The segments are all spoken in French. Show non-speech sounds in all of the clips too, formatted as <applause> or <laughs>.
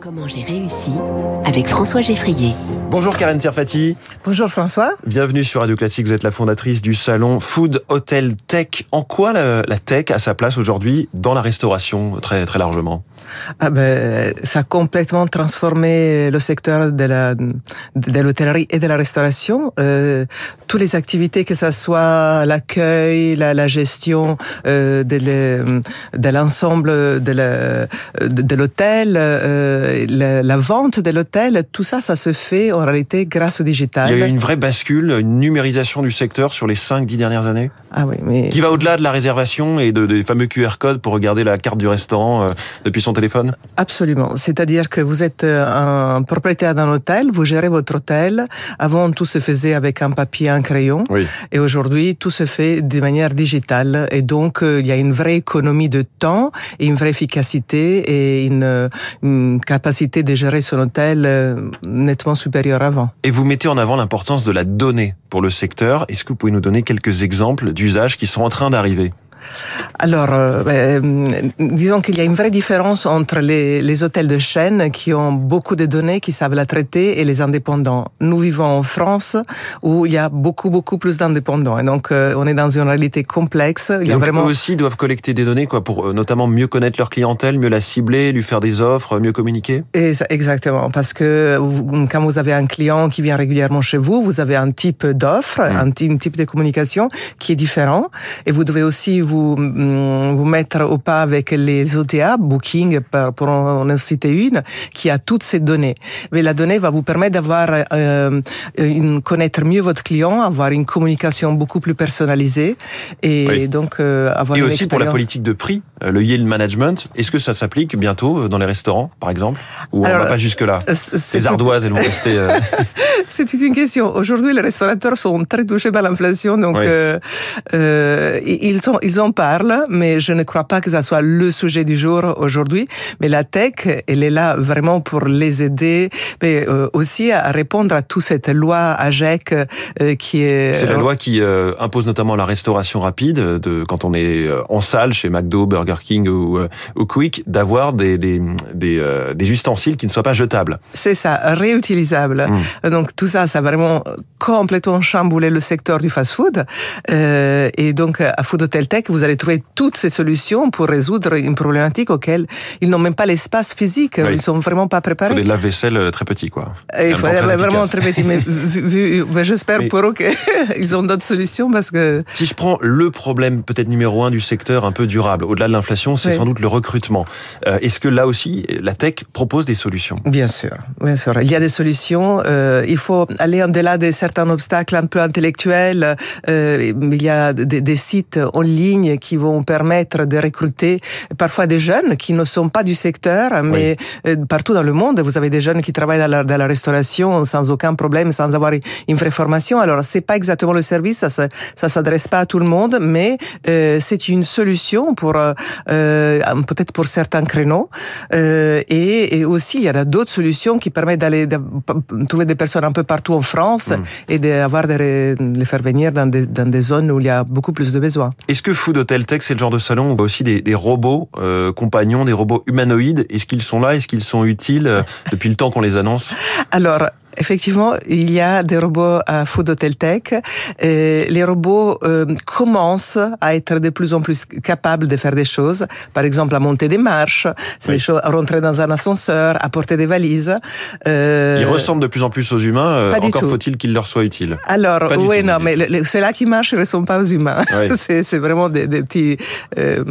Comment j'ai réussi avec François Geffrier. Bonjour Karen Serfati. Bonjour François. Bienvenue sur Radio Classique. Vous êtes la fondatrice du salon Food Hotel Tech. En quoi la, tech a sa place aujourd'hui dans la restauration très très largement? Ah ben, ça a complètement transformé le secteur de la de l'hôtellerie et de la restauration. Euh, toutes les activités, que ce soit l'accueil, la, la, gestion euh, de l'ensemble de l'hôtel. Euh, la, vente de l'hôtel, tout ça, ça se fait en réalité grâce au digital. Il y a eu une vraie bascule, une numérisation du secteur sur les 5-10 dernières années Ah oui, mais... Qui va au-delà de la réservation et de, des fameux QR codes pour regarder la carte du restaurant euh, depuis son téléphone? Absolument. C'est-à-dire que vous êtes euh, un propriétaire d'un hôtel, vous gérez votre hôtel. Avant, tout se faisait avec un papier, un crayon. Oui. Et aujourd'hui, tout se fait de manière digitale. Et donc, euh, il y a une vraie économie de temps et une vraie efficacité et une, une capacité de gérer son hôtel euh, nettement supérieure avant. Et vous mettez en avant l'importance de la donnée pour le secteur. Est-ce que vous pouvez nous donner quelques exemples d'usages qui sont en train d'arriver? Alors, euh, ben, disons qu'il y a une vraie différence entre les, les, hôtels de chaîne qui ont beaucoup de données, qui savent la traiter, et les indépendants. Nous vivons en France où il y a beaucoup, beaucoup plus d'indépendants. Et donc, euh, on est dans une réalité complexe. Il y a vraiment... Eux aussi doivent collecter des données quoi, pour euh, notamment mieux connaître leur clientèle, mieux la cibler, lui faire des offres, mieux communiquer Exactement, parce que quand vous avez un client qui vient régulièrement chez vous, vous avez un type d'offre, mmh. un type de communication qui est différent. Et vous devez aussi vous vous, mm, vous mettre au pas avec les OTA, Booking, pour en citer une, qui a toutes ces données. Mais la donnée va vous permettre d'avoir, euh, une, connaître mieux votre client, avoir une communication beaucoup plus personnalisée et donc euh, avoir et une aussi pour la politique de prix, euh, le yield management. Est-ce que ça s'applique bientôt euh, dans les restaurants, par exemple, ou on va pas jusque là Les ardoises, elles vont rester. <laughs> C'est une question. Aujourd'hui, les restaurateurs sont très touchés par l'inflation, donc ils sont ils ont parle, mais je ne crois pas que ça soit le sujet du jour aujourd'hui. Mais la tech, elle est là vraiment pour les aider, mais euh, aussi à répondre à toute cette loi AGEC euh, qui est... C'est la loi qui euh, impose notamment la restauration rapide, de quand on est en salle chez McDo, Burger King ou, ou Quick, d'avoir des, des, des, des, ustensiles qui ne soient pas jetables. C'est ça, réutilisables. Mmh. Donc tout ça, ça a vraiment complètement chamboulé le secteur du fast-food. et donc à Food Hotel Tech, vous allez trouver toutes ces solutions pour résoudre une problématique auquelle ils n'ont même pas l'espace physique. Ils sont vraiment pas préparés. Il faut des lave-vaisselle euh, très petits, quoi. il faut vraiment très petits. Mais, <laughs> j'espère pour eux qu'ils <laughs> ont d'autres solutions parce que. Si je prends le problème peut-être numéro un du secteur un peu durable, au-delà de l'inflation, c'est sans doute le recrutement. Euh, est-ce que là aussi, la tech propose des solutions? Bien sûr, bien sûr. Il y a des solutions. Euh, il faut aller au-delà de certains obstacles un peu intellectuels. il y a des, des sites en ligne qui vont permettre de recruter parfois des jeunes qui ne sont pas du secteur, mais euh, partout dans le monde, vous avez des jeunes qui travaillent dans la, dans la restauration sans aucun problème, sans avoir une vraie formation. Alors, c'est pas exactement le service, ça, ça s'adresse pas à tout le monde, mais euh, c'est une solution pour euh, peut-être pour certains créneaux. Euh, et, et, aussi, il y a d'autres solutions qui permettent d'aller trouver des personnes un peu partout en France mm. et d'avoir de les faire venir dans des, dans des zones où il y a beaucoup plus de besoins. Est-ce que Food Hotel Tech, c'est le genre de salon où on voit aussi des, des robots euh, compagnons, des robots humanoïdes. Est-ce qu'ils sont là? Est-ce qu'ils sont utiles euh, depuis le temps qu'on les annonce? Alors, effectivement, il y a des robots à Food Hotel Tech. Et les robots euh, commencent à être de plus en plus capables de faire des choses. Par exemple, à monter des marches, oui. des choses, à rentrer dans un ascenseur, à porter des valises. Euh... Ils ressemblent de plus en plus aux humains. Euh, Pas encore faut-il qu'ils leur soient utiles. Alors, oui, non, mais ceux-là qui marchent ne sont pas aux humains. Oui. <laughs> c'est vraiment des, des petits, euh,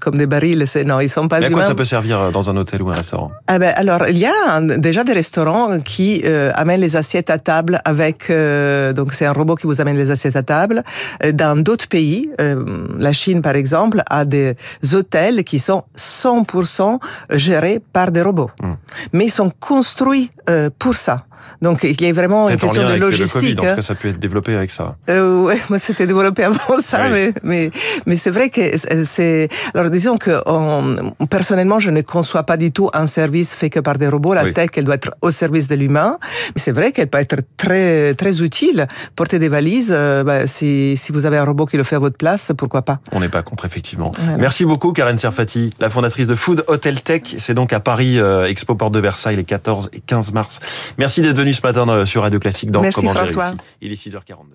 comme des barils. Non, ils sont pas mais à humains. quoi ça peut servir dans un hôtel ou un restaurant? Ah ben, Alors, il y a déjà des restaurants qui amène les assiettes à table avec euh, donc c'est un robot qui vous amène les assiettes à table. Euh, dans d'autres pays, euh, la Chine par exemple a des hôtels qui sont 100% gérés par des robots, mmh. mais ils sont construits euh, pour ça. Donc il y a vraiment une question de logistique. Le COVID, hein. ça peut être développé avec ça. Euh, ouais, moi c'était développé avant ça, mais mais mais c'est vrai que c'est. Alors disons que on, personnellement, je ne conçois pas du tout un service fait que par des robots. La tech, elle doit être au service de l'humain. Mais c'est vrai qu'elle peut être très très utile. Porter des valises, euh, bah, si si vous avez un robot qui le fait à votre place, pourquoi pas? On n'est pas contre effectivement. Merci beaucoup, Karen Serfati, la fondatrice de Food Hotel Tech. C'est donc à Paris, euh, Expo Porte de Versailles, les 14 et 15 mars. Merci d'être venu ce matin sur Radio Classique dans Merci Comment François. Il est 6h42.